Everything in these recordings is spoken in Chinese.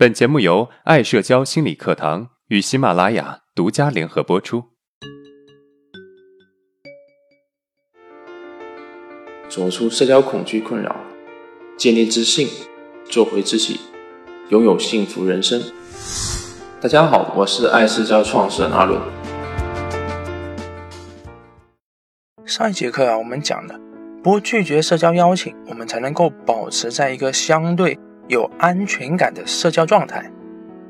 本节目由爱社交心理课堂与喜马拉雅独家联合播出。走出社交恐惧困扰，建立自信，做回自己，拥有幸福人生。大家好，我是爱社交创始人阿伦。上一节课啊，我们讲的不拒绝社交邀请，我们才能够保持在一个相对。有安全感的社交状态，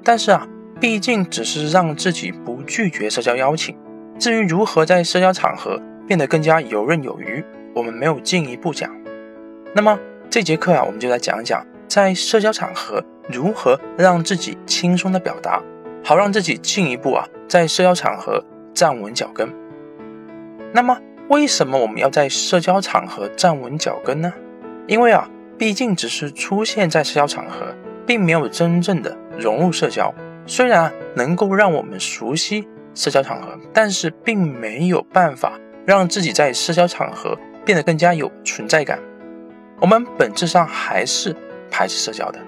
但是啊，毕竟只是让自己不拒绝社交邀请。至于如何在社交场合变得更加游刃有余，我们没有进一步讲。那么这节课啊，我们就来讲讲在社交场合如何让自己轻松的表达，好让自己进一步啊在社交场合站稳脚跟。那么为什么我们要在社交场合站稳脚跟呢？因为啊。毕竟只是出现在社交场合，并没有真正的融入社交。虽然能够让我们熟悉社交场合，但是并没有办法让自己在社交场合变得更加有存在感。我们本质上还是排斥社交的。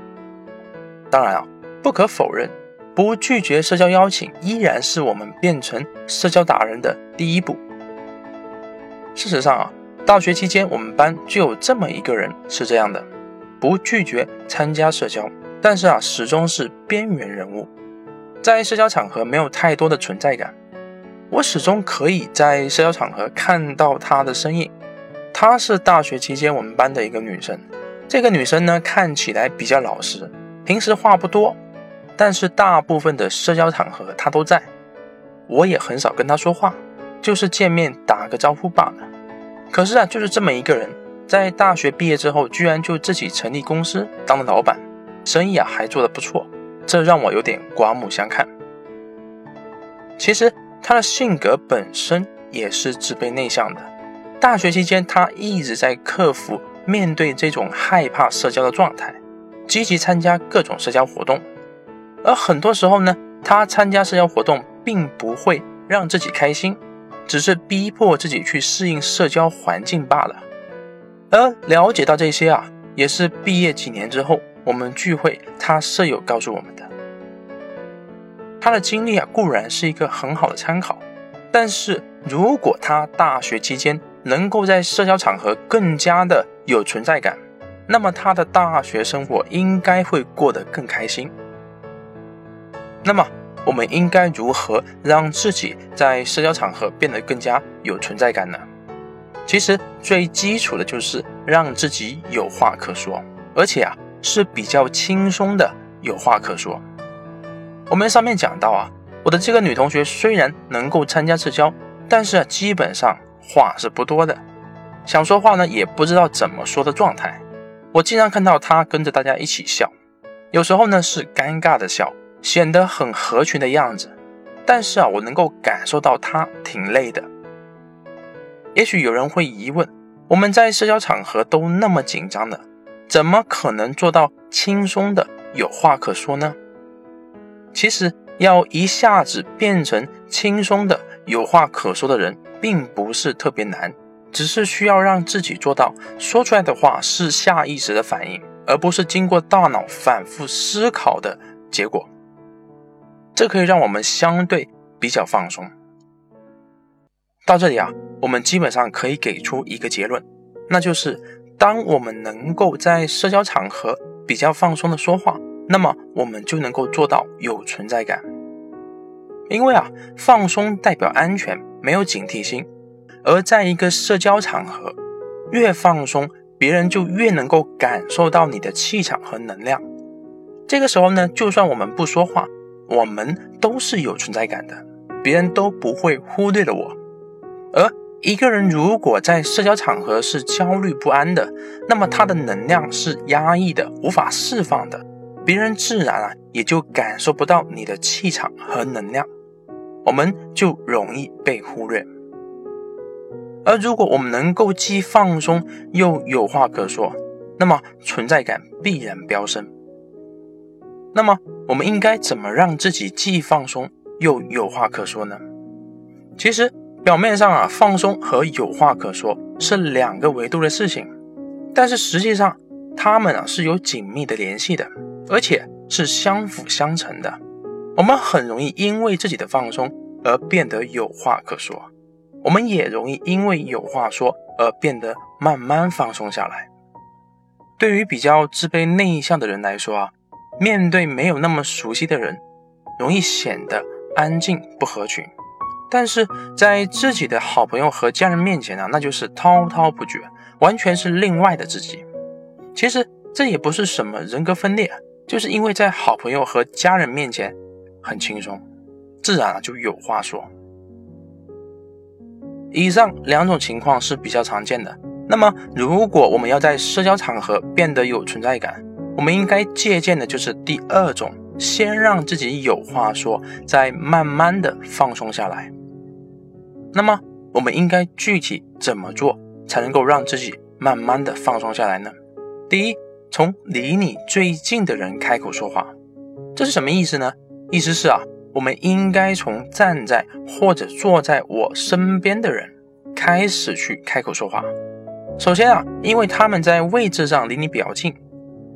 当然啊，不可否认，不拒绝社交邀请依然是我们变成社交达人的第一步。事实上啊。大学期间，我们班就有这么一个人是这样的，不拒绝参加社交，但是啊，始终是边缘人物，在社交场合没有太多的存在感。我始终可以在社交场合看到她的身影。她是大学期间我们班的一个女生，这个女生呢看起来比较老实，平时话不多，但是大部分的社交场合她都在，我也很少跟她说话，就是见面打个招呼罢了。可是啊，就是这么一个人，在大学毕业之后，居然就自己成立公司当了老板，生意啊还做得不错，这让我有点刮目相看。其实他的性格本身也是自卑内向的，大学期间他一直在克服面对这种害怕社交的状态，积极参加各种社交活动，而很多时候呢，他参加社交活动并不会让自己开心。只是逼迫自己去适应社交环境罢了。而了解到这些啊，也是毕业几年之后，我们聚会，他舍友告诉我们的。他的经历啊，固然是一个很好的参考，但是如果他大学期间能够在社交场合更加的有存在感，那么他的大学生活应该会过得更开心。那么。我们应该如何让自己在社交场合变得更加有存在感呢？其实最基础的就是让自己有话可说，而且啊是比较轻松的有话可说。我们上面讲到啊，我的这个女同学虽然能够参加社交，但是啊基本上话是不多的，想说话呢也不知道怎么说的状态。我经常看到她跟着大家一起笑，有时候呢是尴尬的笑。显得很合群的样子，但是啊，我能够感受到他挺累的。也许有人会疑问：我们在社交场合都那么紧张的，怎么可能做到轻松的有话可说呢？其实，要一下子变成轻松的有话可说的人，并不是特别难，只是需要让自己做到说出来的话是下意识的反应，而不是经过大脑反复思考的结果。这可以让我们相对比较放松。到这里啊，我们基本上可以给出一个结论，那就是当我们能够在社交场合比较放松的说话，那么我们就能够做到有存在感。因为啊，放松代表安全，没有警惕心。而在一个社交场合，越放松，别人就越能够感受到你的气场和能量。这个时候呢，就算我们不说话。我们都是有存在感的，别人都不会忽略了我。而一个人如果在社交场合是焦虑不安的，那么他的能量是压抑的，无法释放的，别人自然啊也就感受不到你的气场和能量，我们就容易被忽略。而如果我们能够既放松又有话可说，那么存在感必然飙升。那么，我们应该怎么让自己既放松又有话可说呢？其实，表面上啊，放松和有话可说是两个维度的事情，但是实际上，它们啊是有紧密的联系的，而且是相辅相成的。我们很容易因为自己的放松而变得有话可说，我们也容易因为有话说而变得慢慢放松下来。对于比较自卑内向的人来说啊，面对没有那么熟悉的人，容易显得安静不合群；但是在自己的好朋友和家人面前呢，那就是滔滔不绝，完全是另外的自己。其实这也不是什么人格分裂，就是因为在好朋友和家人面前。很轻松，自然啊就有话说。以上两种情况是比较常见的。那么，如果我们要在社交场合变得有存在感，我们应该借鉴的就是第二种：先让自己有话说，再慢慢的放松下来。那么，我们应该具体怎么做才能够让自己慢慢的放松下来呢？第一，从离你最近的人开口说话，这是什么意思呢？意思是啊，我们应该从站在或者坐在我身边的人开始去开口说话。首先啊，因为他们在位置上离你比较近，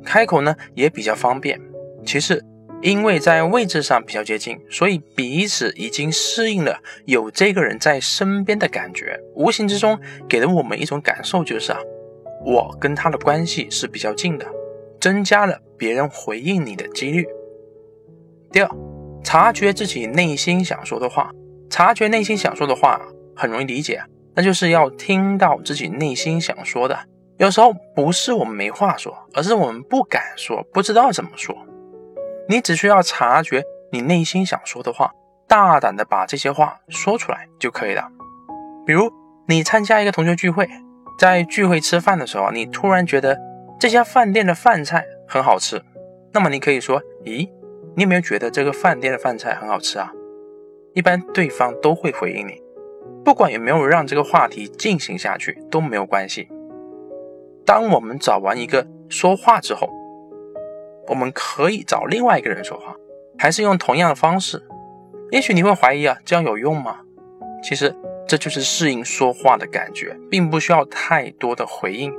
开口呢也比较方便。其次，因为在位置上比较接近，所以彼此已经适应了有这个人在身边的感觉，无形之中给了我们一种感受，就是啊，我跟他的关系是比较近的，增加了别人回应你的几率。第二，察觉自己内心想说的话。察觉内心想说的话很容易理解，那就是要听到自己内心想说的。有时候不是我们没话说，而是我们不敢说，不知道怎么说。你只需要察觉你内心想说的话，大胆的把这些话说出来就可以了。比如，你参加一个同学聚会，在聚会吃饭的时候，你突然觉得这家饭店的饭菜很好吃，那么你可以说：“咦？”你有没有觉得这个饭店的饭菜很好吃啊？一般对方都会回应你，不管有没有让这个话题进行下去都没有关系。当我们找完一个说话之后，我们可以找另外一个人说话，还是用同样的方式。也许你会怀疑啊，这样有用吗？其实这就是适应说话的感觉，并不需要太多的回应。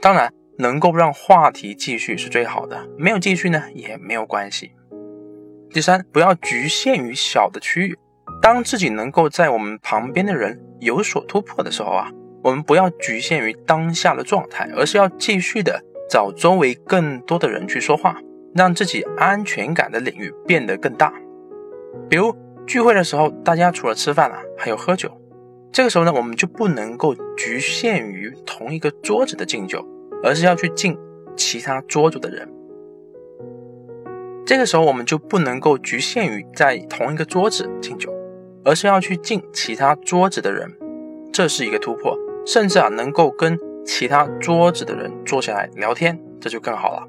当然，能够让话题继续是最好的，没有继续呢也没有关系。第三，不要局限于小的区域。当自己能够在我们旁边的人有所突破的时候啊，我们不要局限于当下的状态，而是要继续的找周围更多的人去说话，让自己安全感的领域变得更大。比如聚会的时候，大家除了吃饭啊，还有喝酒。这个时候呢，我们就不能够局限于同一个桌子的敬酒，而是要去敬其他桌子的人。这个时候，我们就不能够局限于在同一个桌子敬酒，而是要去敬其他桌子的人，这是一个突破，甚至啊，能够跟其他桌子的人坐下来聊天，这就更好了。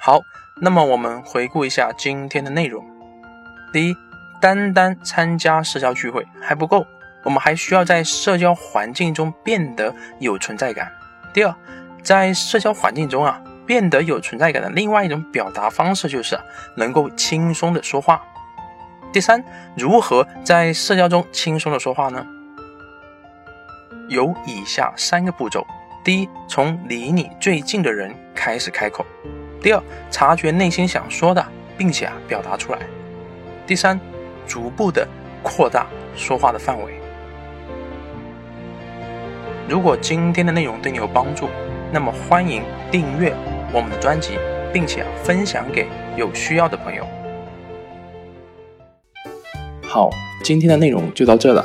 好，那么我们回顾一下今天的内容：第一，单单参加社交聚会还不够，我们还需要在社交环境中变得有存在感。第二，在社交环境中啊。变得有存在感的另外一种表达方式，就是能够轻松的说话。第三，如何在社交中轻松的说话呢？有以下三个步骤：第一，从离你最近的人开始开口；第二，察觉内心想说的，并且啊表达出来；第三，逐步的扩大说话的范围。如果今天的内容对你有帮助，那么欢迎订阅我们的专辑，并且分享给有需要的朋友。好，今天的内容就到这了。